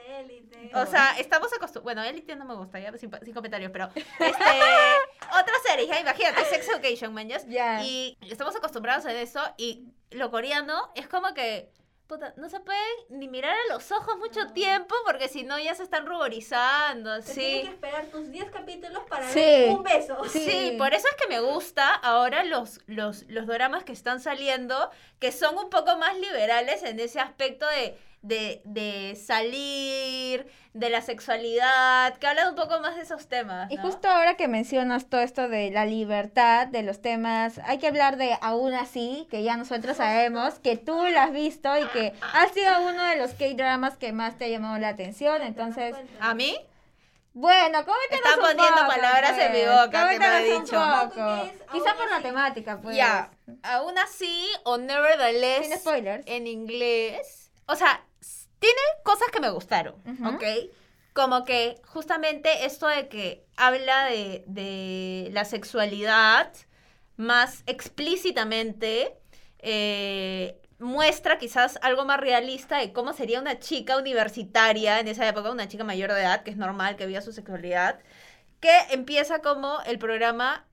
Speaker 1: O sea, estamos acostumbrados. Bueno, Elite no me gusta, ya sin, sin comentarios, pero. Este. otra serie, ya imagínate, Sex Education, man. ¿yes?
Speaker 3: Ya.
Speaker 1: Y estamos acostumbrados a eso. Y lo coreano es como que. Puta, no se pueden ni mirar a los ojos mucho
Speaker 2: No.
Speaker 1: tiempo porque si no ya se están ruborizando,
Speaker 2: Te tienes que esperar tus 10 capítulos para
Speaker 3: Sí.
Speaker 2: ver un beso.
Speaker 1: Sí,
Speaker 3: Sí.
Speaker 1: por eso es que me gusta ahora los, los, los doramas que están saliendo, que son un poco más liberales en ese aspecto de, de, de salir, de la sexualidad, que hablan un poco más de esos temas.
Speaker 3: Y justo ahora que mencionas todo esto de la libertad, de los temas, hay que hablar de aún así, que ya nosotros sabemos que tú lo has visto y que ha sido uno de los K-dramas que más te ha llamado la atención. Entonces,
Speaker 1: ¿A mí?
Speaker 3: bueno, coméntanos
Speaker 1: Están poniendo
Speaker 3: poco,
Speaker 1: palabras en mi
Speaker 3: pues.
Speaker 1: boca que
Speaker 3: Coméntanos un
Speaker 1: dicho.
Speaker 3: poco.
Speaker 2: ¿Qué es
Speaker 3: Quizá por la temática, pues.
Speaker 1: Ya, aún así, o nevertheless,
Speaker 3: Sin spoilers.
Speaker 1: en inglés, o sea, tiene cosas que me gustaron,
Speaker 3: Ujú.
Speaker 1: ¿ok? Como que justamente esto de que habla de, de la sexualidad más explícitamente, eh, muestra quizás algo más realista de cómo sería una chica universitaria en esa época, una chica mayor de edad, que es normal que viva su sexualidad, que empieza como el programa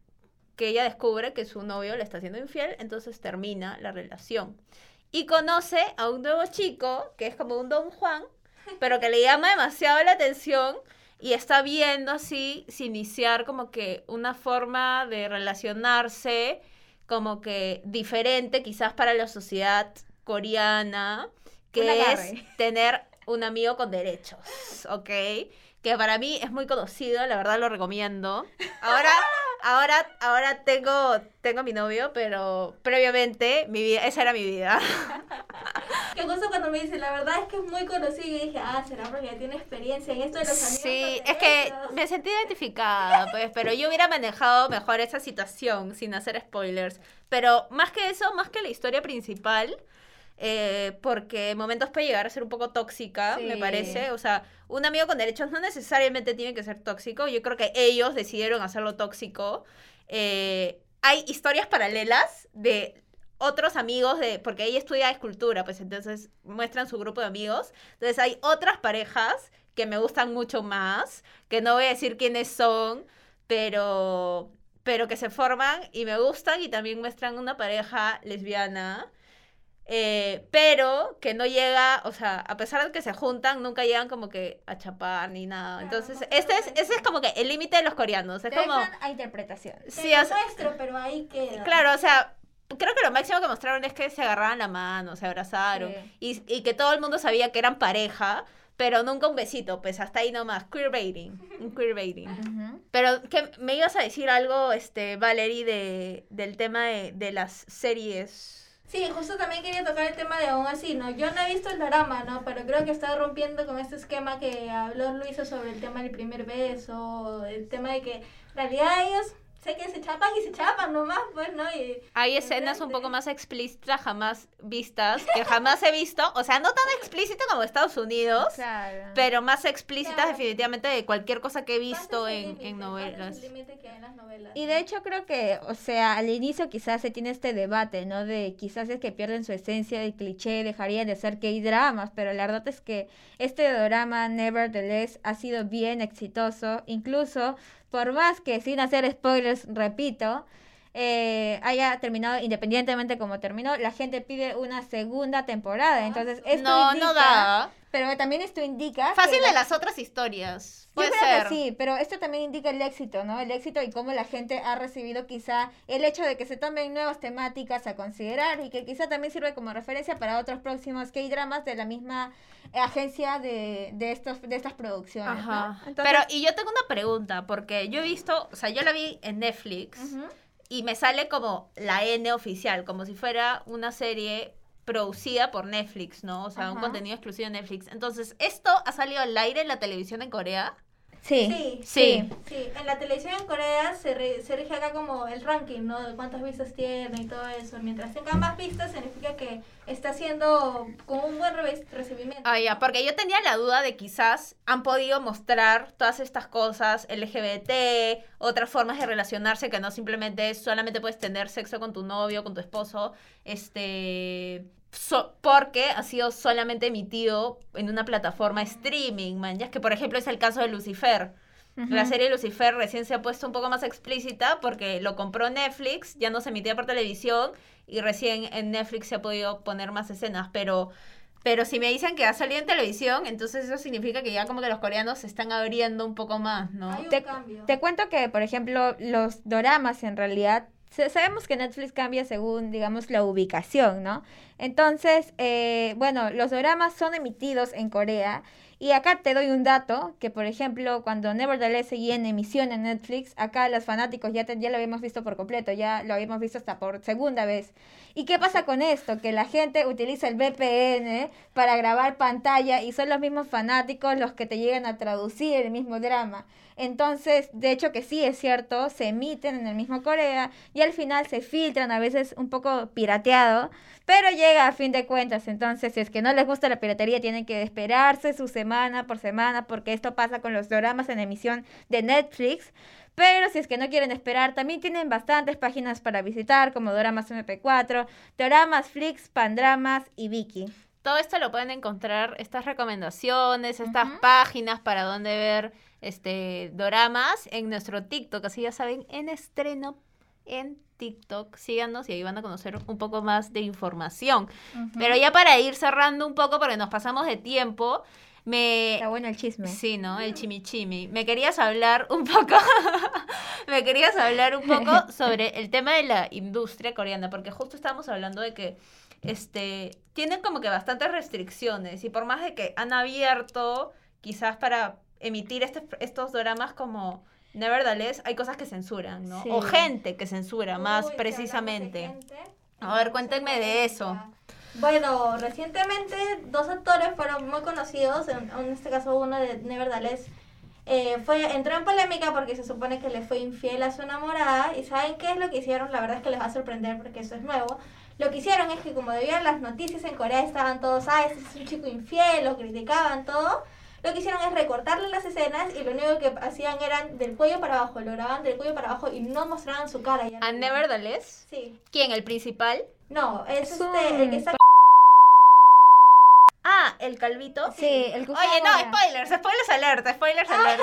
Speaker 1: que ella descubre que su novio le está haciendo infiel, entonces termina la relación. Y conoce a un nuevo chico, que es como un Don Juan, pero que le llama demasiado la atención y está viendo así, si iniciar como que una forma de relacionarse como que diferente quizás para la sociedad coreana, que es tener un amigo con derechos, ¿ok? Que para mí es muy conocido, la verdad lo recomiendo. Ahora, ahora, ahora tengo, tengo a mi novio, pero previamente mi vida, esa era mi vida.
Speaker 2: Que justo cuando me dice, la verdad es que es muy conocido, y dije, ah, será porque tiene experiencia en esto de los amigos.
Speaker 1: Sí, es que me sentí identificada, pues, pero yo hubiera manejado mejor esa situación sin hacer spoilers. Pero más que eso, más que la historia principal, eh, porque en momentos puede llegar a ser un poco tóxica, me
Speaker 3: Sí.
Speaker 1: parece. O sea, un amigo con derechos no necesariamente tiene que ser tóxico. Yo creo que ellos decidieron hacerlo tóxico. Eh, hay historias paralelas de otros amigos de porque ella estudia escultura, pues entonces muestran su grupo de amigos. Entonces hay otras parejas que me gustan mucho más, que no voy a decir quiénes son, pero pero que se forman y me gustan y también muestran una pareja lesbiana. Eh, pero que no llega, o sea, a pesar de que se juntan, nunca llegan como que a chapar ni nada.
Speaker 2: Claro,
Speaker 1: Entonces,
Speaker 2: no
Speaker 1: este es, ese es como que el límite de los coreanos. Es
Speaker 3: Te
Speaker 1: como,
Speaker 3: a interpretación.
Speaker 2: Te
Speaker 1: sí,
Speaker 2: lo
Speaker 1: o sea,
Speaker 2: muestro, pero ahí queda.
Speaker 1: Claro, o sea, creo que lo máximo que mostraron es que se agarraban la mano, se abrazaron. Y, y que todo el mundo sabía que eran pareja, pero nunca un besito, pues hasta ahí nomás. Queerbaiting. Un queerbaiting.
Speaker 3: Ujú.
Speaker 1: Pero que me ibas a decir algo, este, Valerie, de, del tema de, de las series.
Speaker 2: Sí, justo también quería tocar el tema de aún así, ¿no? Yo no he visto el drama, ¿no? Pero creo que está rompiendo con este esquema que habló Luisa sobre el tema del primer beso, el tema de que en realidad ellos sé que se chapan y se chapan nomás, pues, ¿no? Y,
Speaker 1: Hay escenas un poco más explícitas jamás vistas, que jamás he visto, o sea, no tan explícito como Estados Unidos,
Speaker 3: Claro.
Speaker 1: pero más explícitas
Speaker 2: Claro.
Speaker 1: definitivamente de cualquier cosa que he visto
Speaker 2: ¿cuál es el
Speaker 1: en, en
Speaker 2: ¿Cuál es
Speaker 1: novelas.
Speaker 2: el límite que hay en las novelas?
Speaker 3: Y de hecho creo que, o sea, al inicio quizás se tiene este debate, ¿no? De quizás es que pierden su esencia del cliché, dejarían de ser K-dramas, pero la verdad es que este drama, Nevertheless, ha sido bien exitoso, incluso por más que sin hacer spoilers, repito, eh, haya terminado independientemente como terminó, la gente pide una segunda temporada, entonces esto
Speaker 1: No,
Speaker 3: indica,
Speaker 1: no da.
Speaker 3: Pero también esto indica
Speaker 1: Fácil
Speaker 3: la-
Speaker 1: de las otras historias.
Speaker 3: yo
Speaker 1: Puede
Speaker 3: creo
Speaker 1: ser.
Speaker 3: que sí, pero esto también indica el éxito, ¿no? El éxito y cómo la gente ha recibido quizá el hecho de que se tomen nuevas temáticas a considerar y que quizá también sirve como referencia para otros próximos K-dramas de la misma agencia de, de, estos, de estas producciones, ¿no?
Speaker 1: Ajá.
Speaker 3: Entonces-
Speaker 1: Pero, y yo tengo una pregunta, porque yo he visto, o sea, yo la vi en Netflix y me sale como la N oficial, como si fuera una serie producida por Netflix, ¿no? O sea, un contenido exclusivo de Netflix. Entonces, ¿esto ha salido al aire en la televisión en Corea?
Speaker 3: Sí.
Speaker 2: Sí,
Speaker 1: Sí.
Speaker 2: Sí, en la televisión en Corea se, re- se rige acá como el ranking, ¿no? De cuántas vistas tiene y todo eso. Mientras tenga más vistas, significa que está haciendo con un buen re- recibimiento.
Speaker 1: Ah, ya, porque yo tenía la duda de quizás han podido mostrar todas estas cosas, LGBT, otras formas de relacionarse que no simplemente es solamente puedes tener sexo con tu novio, con tu esposo, este, so- porque ha sido solamente emitido en una plataforma streaming, man, ya es que por ejemplo es el caso de Lucifer. La serie Lucifer recién se ha puesto un poco más explícita porque lo compró Netflix, ya no se emitía por televisión y recién en Netflix se ha podido poner más escenas, pero pero si me dicen que ha salido en televisión, entonces eso significa que ya como que los coreanos se están abriendo un poco más, ¿no?
Speaker 2: Hay un
Speaker 3: Te,
Speaker 2: cambio.
Speaker 3: te cuento que, por ejemplo, los doramas en realidad, sabemos que Netflix cambia según, digamos, la ubicación, ¿no? Entonces, eh, bueno, los doramas son emitidos en Corea. Y acá te doy un dato, que por ejemplo, cuando Nevertheless seguía en emisión en Netflix, acá los fanáticos ya, te- ya lo habíamos visto por completo, ya lo habíamos visto hasta por segunda vez. ¿Y qué pasa con esto? Que la gente utiliza el VPN para grabar pantalla y son los mismos fanáticos los que te llegan a traducir el mismo drama. Entonces, de hecho que sí es cierto, se emiten en el mismo Corea y al final se filtran, a veces un poco pirateado, pero llega a fin de cuentas. Entonces, si es que no les gusta la piratería, tienen que esperarse su semana por semana, porque esto pasa con los dramas en emisión de Netflix. Pero si es que no quieren esperar, también tienen bastantes páginas para visitar, como Doramas MP4, Doramas Flix, Pandramas y Viki.
Speaker 1: Todo esto lo pueden encontrar, estas recomendaciones, estas páginas para donde ver este doramas en nuestro TikTok, así ya saben, en estreno en TikTok. Síganos y ahí van a conocer un poco más de información. Pero ya para ir cerrando un poco, porque nos pasamos de tiempo, me...
Speaker 3: Está bueno el chisme.
Speaker 1: Sí, ¿no? El chimichimi. Me querías hablar un poco, me querías hablar un poco sobre el tema de la industria coreana, porque justo estábamos hablando de que este tienen como que bastantes restricciones y por más de que han abierto quizás para emitir este- estos dramas como Nevertheless, hay cosas que censuran, ¿no?
Speaker 3: Sí.
Speaker 1: O gente que censura
Speaker 2: Uy,
Speaker 1: más precisamente. A ver, cuéntenme de eso.
Speaker 2: Bueno, recientemente dos actores fueron muy conocidos, en, en este caso uno de Nevertheless, eh, fue, entró en polémica porque se supone que le fue infiel a su enamorada y ¿saben qué es lo que hicieron? La verdad es que les va a sorprender porque eso es nuevo. Lo que hicieron es que como debían las noticias en Corea estaban todos, ah, este es un chico infiel, lo criticaban todo. Lo que hicieron es recortarle las escenas y lo único que hacían eran del cuello para abajo, lo grababan del cuello para abajo y no mostraban su cara. ya
Speaker 1: ¿A. Nevertheless?
Speaker 2: Sí.
Speaker 1: ¿Quién? ¿El principal?
Speaker 2: No, es
Speaker 3: Es
Speaker 2: este, el que está
Speaker 1: Ah, el calvito.
Speaker 3: Sí, el
Speaker 1: Oye, no,
Speaker 3: ahora.
Speaker 1: spoilers, spoilers alert, spoilers alert.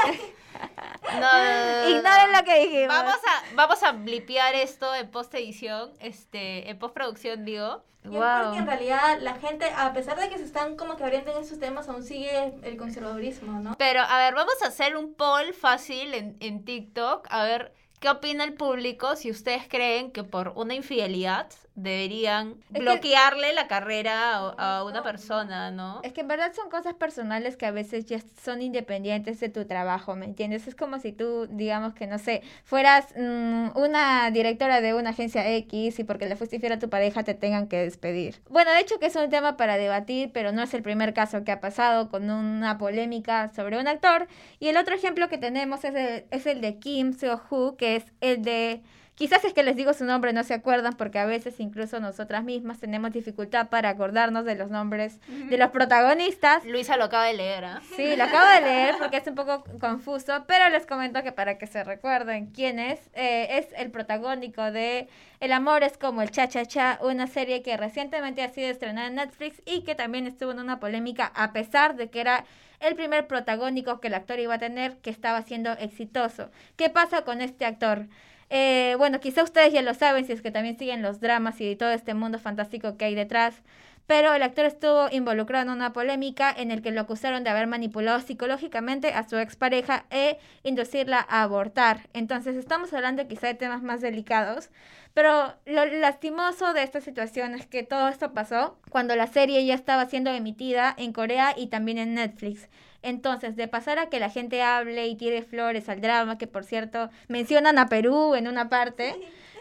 Speaker 1: No, no, no, no,
Speaker 3: Ignoren
Speaker 1: no.
Speaker 3: lo que dijimos.
Speaker 1: Vamos a, vamos a blipear esto en post edición, este, en postproducción digo.
Speaker 2: Y es porque en realidad la gente, a pesar de que se están como que abriendo en esos temas, aún sigue el conservadurismo, ¿no?
Speaker 1: Pero, a ver, vamos a hacer un poll fácil en, en TikTok, a ver qué opina el público si ustedes creen que por una infidelidad deberían
Speaker 3: que-
Speaker 1: bloquearle la carrera a, a una persona, ¿no?
Speaker 3: Es que en verdad son cosas personales que a veces ya son independientes de tu trabajo, ¿me entiendes? Es como si tú, digamos que no sé, fueras mm, una directora de una agencia X y porque le fuiste infiel a tu pareja te tengan que despedir. Bueno, de hecho que es un tema para debatir, pero no es el primer caso que ha pasado con una polémica sobre un actor. Y el otro ejemplo que tenemos es el, es el de Kim Seo-hoo, que es el de... Quizás es que les digo su nombre, no se acuerdan, porque a veces incluso nosotras mismas tenemos dificultad para acordarnos de los nombres de los protagonistas.
Speaker 1: Luisa lo acaba de leer, ¿ah?
Speaker 3: Sí, lo acabo de leer porque es un poco confuso, pero les comento que para que se recuerden quién es, eh, es el protagónico de El amor es como el cha-cha-cha, una serie que recientemente ha sido estrenada en Netflix y que también estuvo en una polémica a pesar de que era el primer protagónico que el actor iba a tener que estaba siendo exitoso. ¿Qué pasa con este actor? Eh, bueno, quizá ustedes ya lo saben si es que también siguen los dramas y todo este mundo fantástico que hay detrás. Pero el actor estuvo involucrado en una polémica en el que lo acusaron de haber manipulado psicológicamente a su expareja e inducirla a abortar. Entonces estamos hablando quizá de temas más delicados. Pero lo lastimoso de esta situación es que todo esto pasó cuando la serie ya estaba siendo emitida en Corea y también en Netflix. Entonces, de pasar a que la gente hable y tire flores al drama, que por cierto mencionan a Perú en una parte,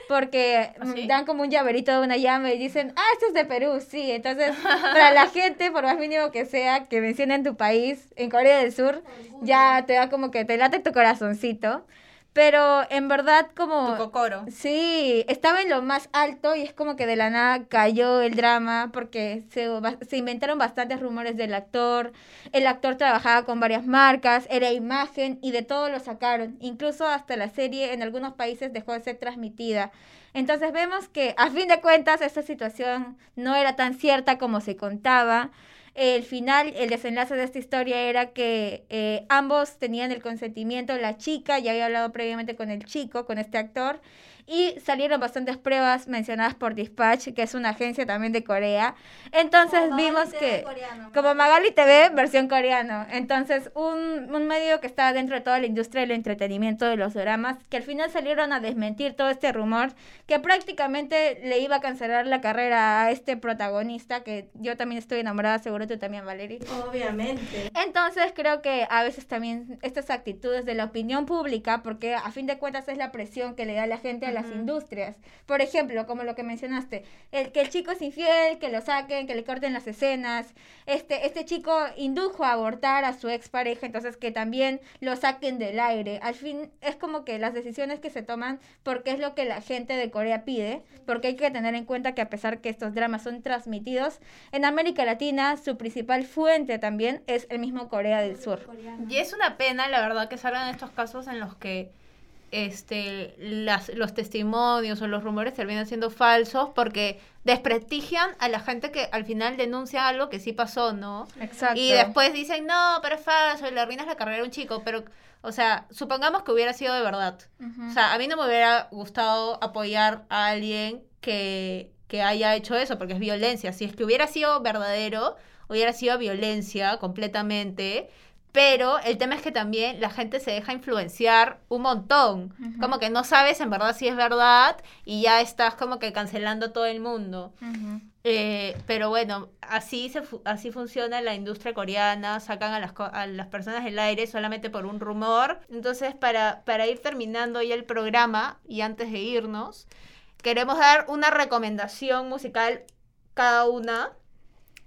Speaker 3: porque
Speaker 1: ¿Ah, sí?
Speaker 3: mm, dan como un llaverito de una llama y dicen, ah, esto es de Perú, sí. Entonces, para la gente, por más mínimo que sea, que mencionen tu país, en Corea del Sur, ya te da como que te late tu corazoncito. Pero en verdad como...
Speaker 1: Tu cocoro.
Speaker 3: Sí, estaba en lo más alto y es como que de la nada cayó el drama porque se, se inventaron bastantes rumores del actor. El actor trabajaba con varias marcas, era imagen y de todo lo sacaron. Incluso hasta la serie en algunos países dejó de ser transmitida. Entonces vemos que a fin de cuentas esta situación no era tan cierta como se contaba. El final, el desenlace de esta historia era que eh, ambos tenían el consentimiento, la chica ya había hablado previamente con el chico, con este actor, y salieron bastantes pruebas mencionadas por Dispatch, que es una agencia también de Corea. Entonces
Speaker 2: Como
Speaker 3: vimos
Speaker 2: TV
Speaker 3: que...
Speaker 2: coreano.
Speaker 3: Como Magali TV, versión coreano. Entonces, un, un medio que está dentro de toda la industria del entretenimiento de los dramas, que al final salieron a desmentir todo este rumor, que prácticamente le iba a cancelar la carrera a este protagonista, que yo también estoy enamorada, seguro tú también, Valerie.
Speaker 2: Obviamente.
Speaker 3: Entonces creo que a veces también estas actitudes de la opinión pública, porque a fin de cuentas es la presión que le da la gente a las industrias. Por ejemplo, como lo que mencionaste, el que el chico es infiel, que lo saquen, que le corten las escenas. Este, este chico indujo a abortar a su expareja, entonces que también lo saquen del aire. Al fin es como que las decisiones que se toman porque es lo que la gente de Corea pide, porque hay que tener en cuenta que a pesar que estos dramas son transmitidos en América Latina, su principal fuente también es el mismo Corea del Sur.
Speaker 1: Y es una pena, la verdad, que salgan estos casos en los que este, las, los testimonios o los rumores terminan siendo falsos porque desprestigian a la gente que al final denuncia algo que sí pasó, ¿no?
Speaker 3: Exacto.
Speaker 1: Y después dicen, no, pero es falso, y le arruinas la carrera a un chico, pero, o sea, supongamos que hubiera sido de verdad. O sea, a mí no me hubiera gustado apoyar a alguien que, que haya hecho eso, porque es violencia. Si es que hubiera sido verdadero, hubiera sido violencia completamente. Pero el tema es que también la gente se deja influenciar un montón. Como que no sabes en verdad si es verdad y ya estás como que cancelando a todo el mundo. Eh, pero bueno, así se fu- así funciona la industria coreana, sacan a las, co- a las personas del aire solamente por un rumor. Entonces, para, para ir terminando ya el programa y antes de irnos, queremos dar una recomendación musical cada una.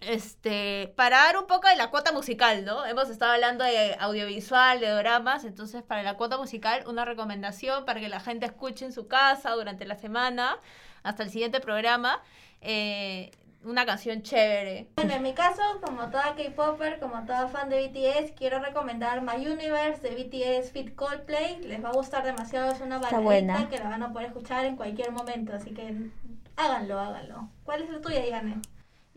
Speaker 1: Este, para dar un poco de la cuota musical, ¿no? Hemos estado hablando de audiovisual, de dramas, entonces para la cuota musical una recomendación para que la gente escuche en su casa durante la semana hasta el siguiente programa eh, una canción chévere.
Speaker 2: Bueno, en mi caso, como toda K-Popper, como toda fan de BTS, quiero recomendar My Universe de BTS Fit Coldplay. Les va a gustar demasiado, es una baladita
Speaker 3: buena.
Speaker 2: que la van a poder escuchar en cualquier momento, así que háganlo, háganlo. ¿Cuál es la tuya, Yane?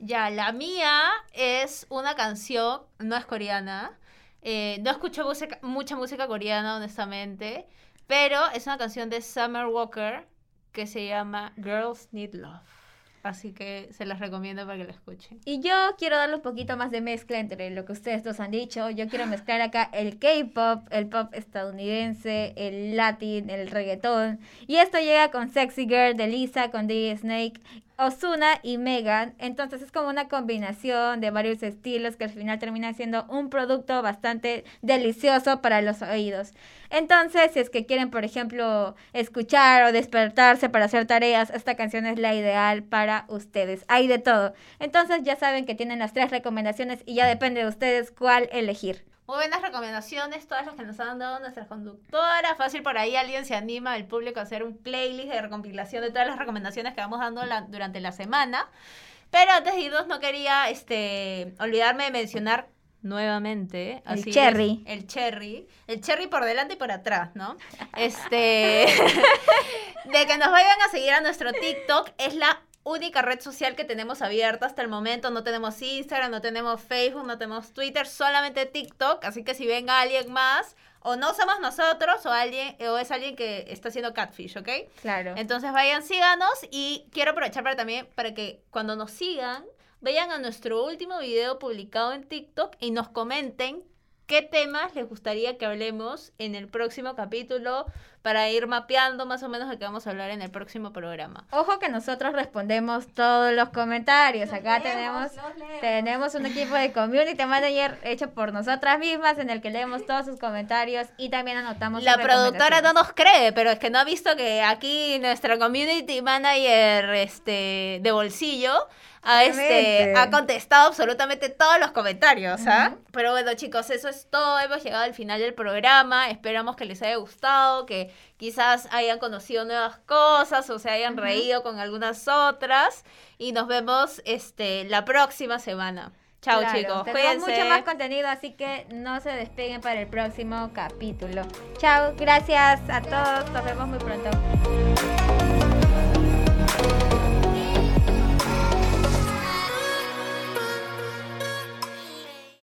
Speaker 1: Ya, la mía es una canción, no es coreana. eh, no escucho mucha música coreana, honestamente. Pero es una canción de Summer Walker que se llama Girls Need Love. Así que se las recomiendo para que la escuchen.
Speaker 3: Y yo quiero darle un poquito más de mezcla entre lo que ustedes dos han dicho. Yo quiero mezclar acá el K-pop, el pop estadounidense, el latin, el reggaetón. Y esto llega con Sexy Girl de Lisa, con DJ Snake. Osuna y Megan. Entonces es como una combinación de varios estilos que al final termina siendo un producto bastante delicioso para los oídos. Entonces, si es que quieren, por ejemplo, escuchar o despertarse para hacer tareas, esta canción es la ideal para ustedes. Hay de todo. Entonces ya saben que tienen las tres recomendaciones y ya depende de ustedes cuál elegir.
Speaker 1: Muy buenas recomendaciones, todas las que nos han dado nuestras conductoras. Fácil por ahí alguien se anima, el público, a hacer un playlist de recompilación de todas las recomendaciones que vamos dando durante la semana. Pero antes de irnos, no quería este, olvidarme de mencionar nuevamente
Speaker 3: el cherry
Speaker 1: el cherry el cherry por delante y por atrás no este de que nos vayan a seguir a nuestro TikTok es la única red social que tenemos abierta hasta el momento. No tenemos Instagram, no tenemos Facebook, no tenemos Twitter, solamente TikTok. Así que si venga alguien más, o no somos nosotros, o alguien, o es alguien que está haciendo catfish, ¿ok?
Speaker 3: Claro.
Speaker 1: Entonces vayan, síganos. Y quiero aprovechar para también para que cuando nos sigan, vayan a nuestro último video publicado en TikTok y nos comenten qué temas les gustaría que hablemos en el próximo capítulo para ir mapeando más o menos de qué vamos a hablar en el próximo programa.
Speaker 3: Ojo que nosotros respondemos todos los comentarios. Acá tenemos tenemos un equipo de community manager hecho por nosotras mismas en el que leemos todos sus comentarios y también anotamos
Speaker 1: La productora no nos cree, pero es que no ha visto que aquí nuestra community manager este de bolsillo ha, este, ha contestado absolutamente todos los comentarios, ¿ah? Pero bueno, chicos, eso es todo. Hemos llegado al final del programa. Esperamos que les haya gustado, que quizás hayan conocido nuevas cosas o se hayan reído con algunas otras. Y nos vemos este, la próxima semana. Chao, chicos.
Speaker 3: Tenemos mucho más contenido, así que no se despeguen para el próximo capítulo. Chao, gracias a todos. Nos vemos muy pronto.